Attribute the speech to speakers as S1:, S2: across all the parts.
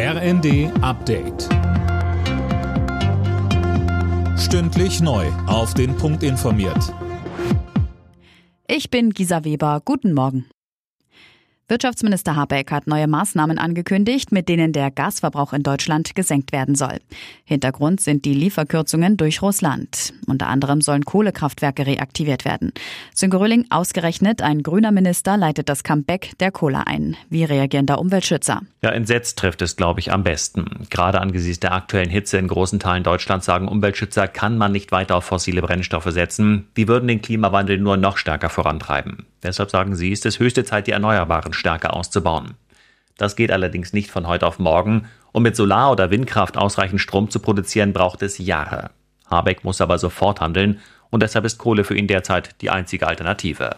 S1: RND Update. Stündlich neu. Auf den Punkt informiert.
S2: Ich bin Gisa Weber. Guten Morgen. Wirtschaftsminister Habeck hat neue Maßnahmen angekündigt, mit denen der Gasverbrauch in Deutschland gesenkt werden soll. Hintergrund sind die Lieferkürzungen durch Russland. Unter anderem sollen Kohlekraftwerke reaktiviert werden. Sönke Röhling, ausgerechnet ein grüner Minister leitet das Comeback der Kohle ein. Wie reagieren da Umweltschützer?
S3: Ja, entsetzt trifft es, glaube ich, am besten. Gerade angesichts der aktuellen Hitze in großen Teilen Deutschlands sagen Umweltschützer, kann man nicht weiter auf fossile Brennstoffe setzen. Die würden den Klimawandel nur noch stärker vorantreiben. Deshalb sagen sie, ist es höchste Zeit, die Erneuerbaren stärker auszubauen. Das geht allerdings nicht von heute auf morgen. Um mit Solar- oder Windkraft ausreichend Strom zu produzieren, braucht es Jahre. Habeck muss aber sofort handeln und deshalb ist Kohle für ihn derzeit die einzige Alternative.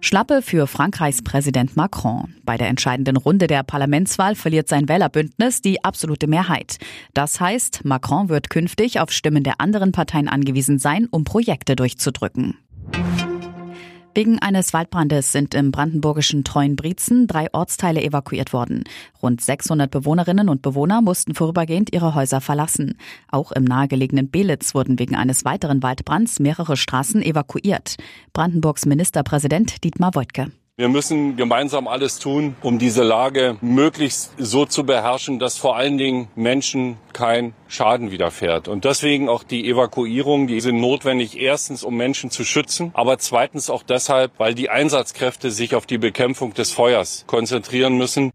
S2: Schlappe für Frankreichs Präsident Macron. Bei der entscheidenden Runde der Parlamentswahl verliert sein Wählerbündnis die absolute Mehrheit. Das heißt, Macron wird künftig auf Stimmen der anderen Parteien angewiesen sein, um Projekte durchzudrücken. Wegen eines Waldbrandes sind im brandenburgischen Treuenbrietzen drei Ortsteile evakuiert worden. Rund 600 Bewohnerinnen und Bewohner mussten vorübergehend ihre Häuser verlassen. Auch im nahegelegenen Belitz wurden wegen eines weiteren Waldbrands mehrere Straßen evakuiert. Brandenburgs Ministerpräsident Dietmar Woidke.
S4: Wir müssen gemeinsam alles tun, um diese Lage möglichst so zu beherrschen, dass vor allen Dingen Menschen kein Schaden widerfährt. Und deswegen auch die Evakuierung, die sind notwendig, erstens, um Menschen zu schützen, aber zweitens auch deshalb, weil die Einsatzkräfte sich auf die Bekämpfung des Feuers konzentrieren müssen.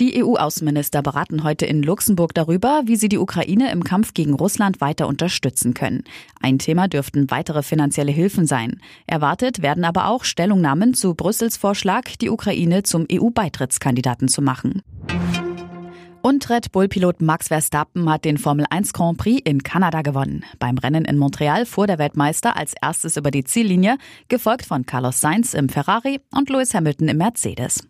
S2: Die EU-Außenminister beraten heute in Luxemburg darüber, wie sie die Ukraine im Kampf gegen Russland weiter unterstützen können. Ein Thema dürften weitere finanzielle Hilfen sein. Erwartet werden aber auch Stellungnahmen zu Brüssels Vorschlag, die Ukraine zum EU-Beitrittskandidaten zu machen. Und Red Bull-Pilot Max Verstappen hat den Formel 1 Grand Prix in Kanada gewonnen. Beim Rennen in Montreal fuhr der Weltmeister als erstes über die Ziellinie, gefolgt von Carlos Sainz im Ferrari und Lewis Hamilton im Mercedes.